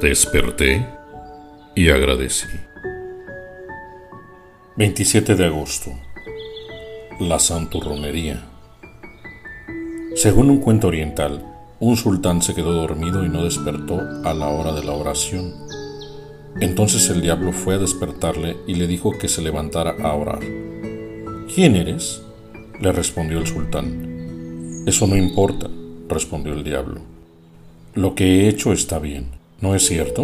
Desperté y agradecí. 27 de agosto. La santurronería. Según un cuento oriental, un sultán se quedó dormido y no despertó a la hora de la oración. Entonces el diablo fue a despertarle y le dijo que se levantara a orar. ¿Quién eres? le respondió el sultán. Eso no importa, respondió el diablo. Lo que he hecho está bien ¿No es cierto?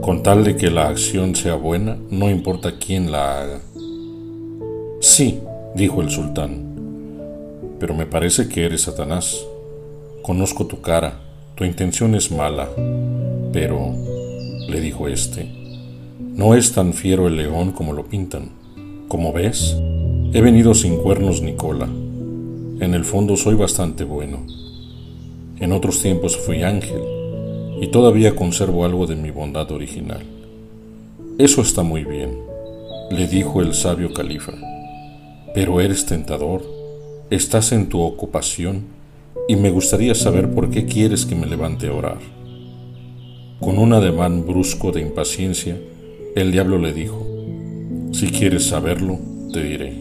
Con tal de que la acción sea buena, no importa quién la haga. Sí, dijo el sultán, pero me parece que eres Satanás. Conozco tu cara, tu intención es mala, pero, le dijo éste, no es tan fiero el león como lo pintan. Como ves, he venido sin cuernos ni cola. En el fondo soy bastante bueno. En otros tiempos fui ángel y todavía conservo algo de mi bondad original. Eso está muy bien, le dijo el sabio califa, pero eres tentador, estás en tu ocupación y me gustaría saber por qué quieres que me levante a orar. Con un ademán brusco de impaciencia, el diablo le dijo, si quieres saberlo, te diré.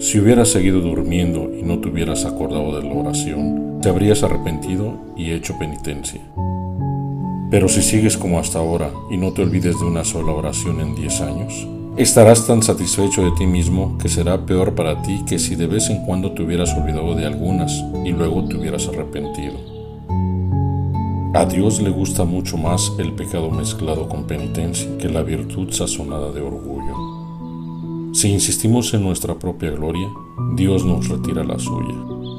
Si hubieras seguido durmiendo y no te hubieras acordado de la oración, te habrías arrepentido y hecho penitencia. Pero si sigues como hasta ahora y no te olvides de una sola oración en diez años, estarás tan satisfecho de ti mismo que será peor para ti que si de vez en cuando te hubieras olvidado de algunas y luego te hubieras arrepentido. A Dios le gusta mucho más el pecado mezclado con penitencia que la virtud sazonada de orgullo. Si insistimos en nuestra propia gloria, Dios nos retira la suya.